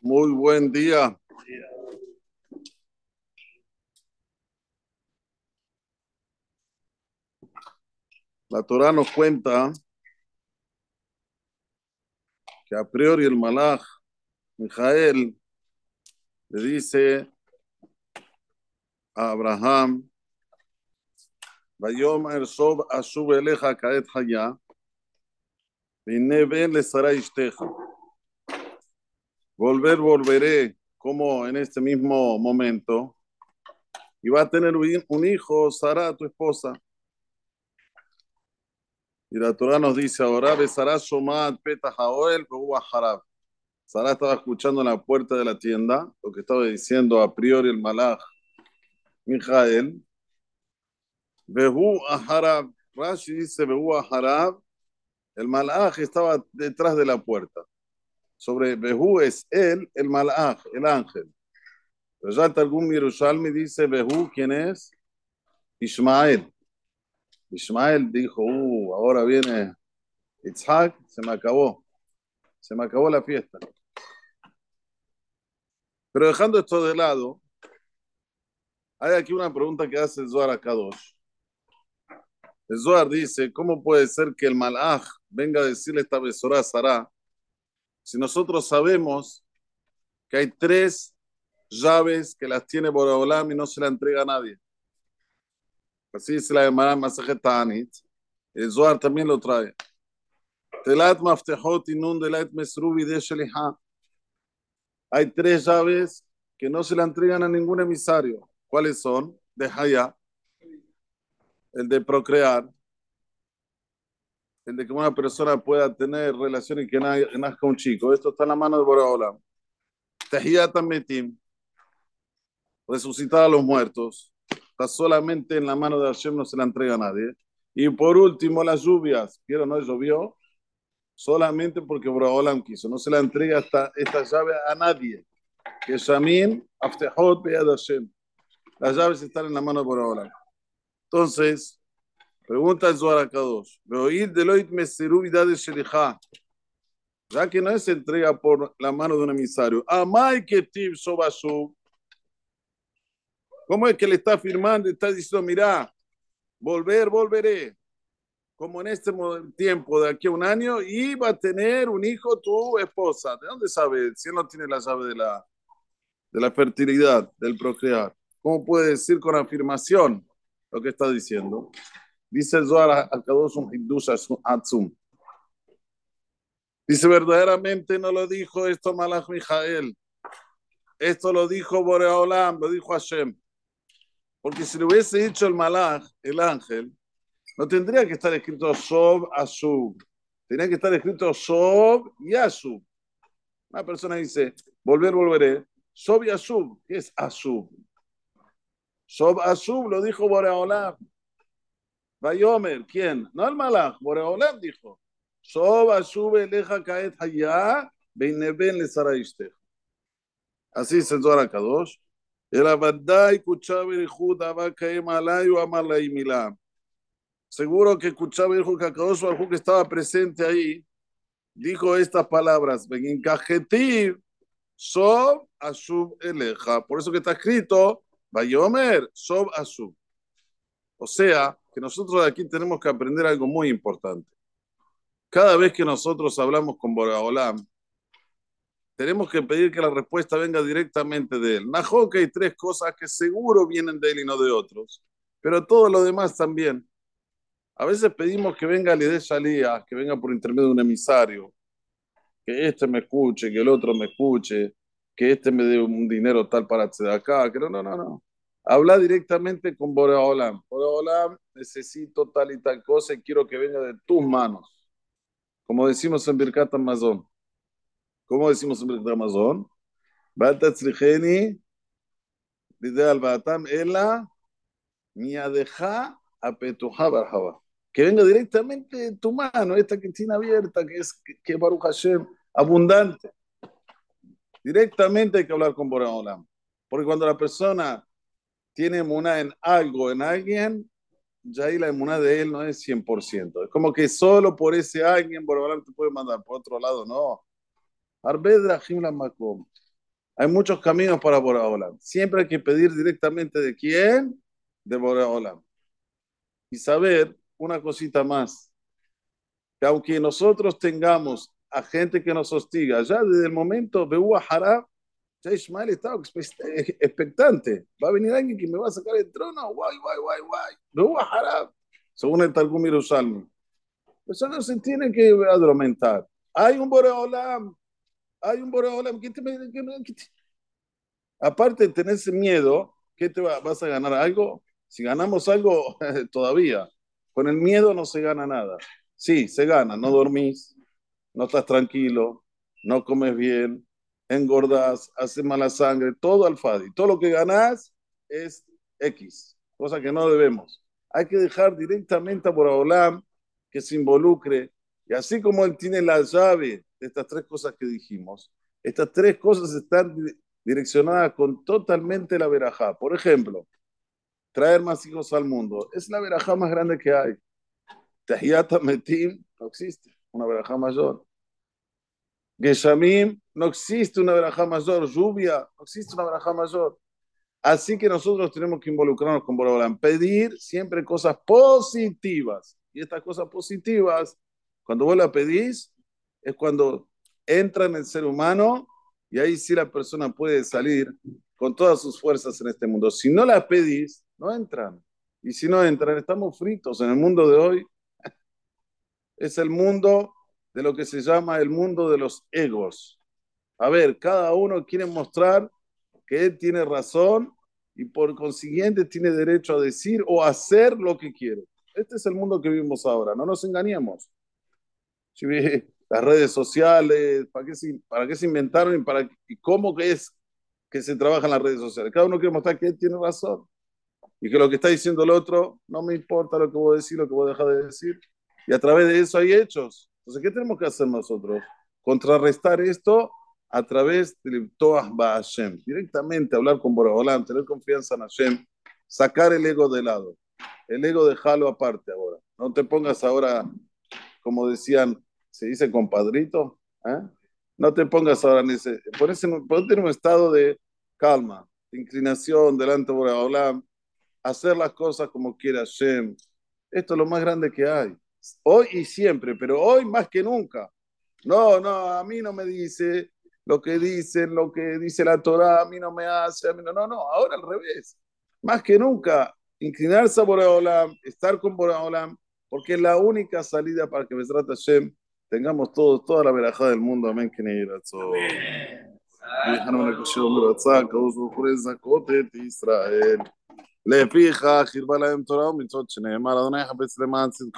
Muy buen día. La Torah nos cuenta que a priori el malach Mijael le dice a Abraham, Vayom Ersob Ashub Eleja Kaet Haya, Vine Ben le Sarai Ishteja. Volver, volveré, como en este mismo momento, y va a tener un hijo, Sara, tu esposa. Y la Torah nos dice ahora, besará Shomat Harab. Sara estaba escuchando en la puerta de la tienda lo que estaba diciendo a priori el malach Mijael. Behu Aharab. Rashi dice Behu Aharab. El malach estaba detrás de la puerta. Sobre Behu es él, el malach, el ángel. El Targum Yerushalmi dice Behu, ¿quién es? Ismael. Ismael dijo, uh, ahora viene Itzhak, se me acabó. Se me acabó la fiesta. Pero dejando esto de lado, hay aquí una pregunta que hace Zohar a Kadosh. El Zohar dice, ¿cómo puede ser que el malach venga a decirle esta besora a Sarah si nosotros sabemos que hay tres llaves que las tiene Boraholam y no se la entrega a nadie? Así dice la Gemara Masajet Ta'anit. El Zohar también lo trae. Hay tres llaves que no se la entregan a ningún emisario. ¿Cuáles son? De Haya, el de procrear, de que una persona pueda tener relaciones y que nazca un chico. Esto está en la mano de Boraholam. Tehiyat Metim, resucitar a los muertos está solamente en la mano de Hashem, no se la entrega a nadie. Y por último, las lluvias. Quiero, no llovió solamente porque Boraholam quiso. No se la entrega hasta esta llave a nadie. Que Shamin, Aftehot, Be'ad Hashem. Las llaves están en la mano de Boraholam. Entonces, pregunta el Zohar Kadosh. Veoid Deloit Meseru de Shelija. Ya que no se entrega por la mano de un emisario. Amai Ketib Sobashu. ¿Cómo es que le está firmando y está diciendo, mira, volver, volveré, como en este tiempo, de aquí a un año, y va a tener un hijo tu esposa? ¿De dónde sabe? Si él no tiene la llave de la, de la fertilidad, del procrear. ¿Cómo puede decir con afirmación lo que está diciendo? Dice el Zohar al un Hiddush Atzum. Dice, verdaderamente no lo dijo esto Malach Mijael. Esto lo dijo Boreolam, lo dijo Hashem. Porque si le hubiese dicho el malach, el ángel, no tendría que estar escrito Sob Asub. Tenía que estar escrito Sob y Asub. Una persona dice, volver, volveré. Sob y Asub. ¿Qué es Asub? Sob Asub lo dijo Boreolam. Vayomer, ¿quién? No el malach, Boreolem dijo, Soba sube leja caet haya, beineben le saraiste. Así se Zora Kadosh. El abadai kuchab erichud abakaem alayu amalai milam. Seguro que escuchaba el Kadosh Baruj que estaba presente ahí, dijo estas palabras, Ben cajetiv, sob asub eleja. Por eso que está escrito, Vayomer, sob asub. O sea, que nosotros de aquí tenemos que aprender algo muy importante. Cada vez que nosotros hablamos con Boraholam, tenemos que pedir que la respuesta venga directamente de él. Que hay tres cosas que seguro vienen de él y no de otros, pero todo lo demás también. A veces pedimos que venga de Shalía, que venga por intermedio de un emisario, que este me escuche, que el otro me escuche, que este me dé un dinero tal para acá, que no, no, no, no. Habla directamente con Boreolam. Boreolam, necesito tal y tal cosa y quiero que venga de tus manos. Como decimos en Birkat Amazon. ¿Cómo decimos en el Amazon? Batatzrijeni, dice al Batam, ela, miadeja apetuja barjaba. Que venga directamente de tu mano, esta que tiene abierta, que es que Baruch Hashem, abundante. Directamente hay que hablar con Boreolam. Porque cuando la persona tiene emuná en algo, en alguien, ya ahí la emuná de él no es 100%. Es como que solo por ese alguien Boreolam te puede mandar. Por otro lado, no. Hay muchos caminos para Boraholam. Siempre hay que pedir directamente de quién, de Boraholam. Y saber una cosita más, que aunque nosotros tengamos a gente que nos hostiga, ya desde el momento de Harab, ya Ismael estaba expectante. Va a venir alguien que me va a sacar el trono. Guay, guay, guay, guay. Be'u Harab. Según el Targum Yerushalmi. Eso no se tiene que adormentar. Hay un Boreolam. Hay un Boreolam. ¿Qué te, qué te... Aparte de tener ese miedo, ¿qué te va, vas a ganar? ¿Algo? Si ganamos algo, todavía. Con el miedo no se gana nada. Sí, se gana. No dormís, no estás tranquilo, no comes bien, engordas, haces mala sangre, todo al Fadi. Todo lo que ganas es X, cosa que no debemos. Hay que dejar directamente a Boraholam que se involucre. Y así como él tiene la llave de estas tres cosas que dijimos, estas tres cosas están direccionadas con totalmente la verajá. Por ejemplo, traer más hijos al mundo. Es la verajá más grande que hay. Tahiyata Metim no existe, una verajá mayor. Geshamim no existe una verajá mayor. Lluvia no existe una verajá mayor. Así que nosotros tenemos que involucrarnos con Borobalán, pedir siempre cosas positivas. Y estas cosas positivas, cuando vos las pedís, es cuando entra en el ser humano y ahí sí la persona puede salir con todas sus fuerzas en este mundo. Si no las pedís, no entran. Y si no entran, estamos fritos en el mundo de hoy. Es el mundo de lo que se llama el mundo de los egos. A ver, cada uno quiere mostrar que él tiene razón y por consiguiente tiene derecho a decir o hacer lo que quiere. Este es el mundo que vivimos ahora, no nos engañemos. Las redes sociales, ¿para qué se, para qué se inventaron y, para, y cómo es que se trabaja en las redes sociales? Cada uno quiere mostrar que él tiene razón y que lo que está diciendo el otro no me importa lo que voy a decir, lo que voy a dejar de decir. Y a través de eso hay hechos. Entonces, ¿qué tenemos que hacer nosotros? Contrarrestar esto a través de Toah Hashem. Directamente hablar con Boraholam, tener confianza en Hashem, sacar el ego de lado. El ego dejarlo aparte ahora. No te pongas ahora, como decían, se dice compadrito, ¿eh? no te pongas ahora en ese, ponete en un estado de calma, de inclinación delante de Boraholam, hacer las cosas como quiera Hashem. Esto es lo más grande que hay Hoy y siempre, pero hoy más que nunca. No, no, a mí no me dice, lo que dicen, lo que dice la Torah, a mí no me hace, a mí no, no, no, ahora al revés. Más que nunca, inclinarse a Boraholam, estar con Boraholam, porque es la única salida para que Besrat Hashem tengamos todos, toda la verajada del mundo. Amén. Que ישראל. לפיכך הרבה להם תורה ומצוות שנאמר, אדוני יחפש למען צדקו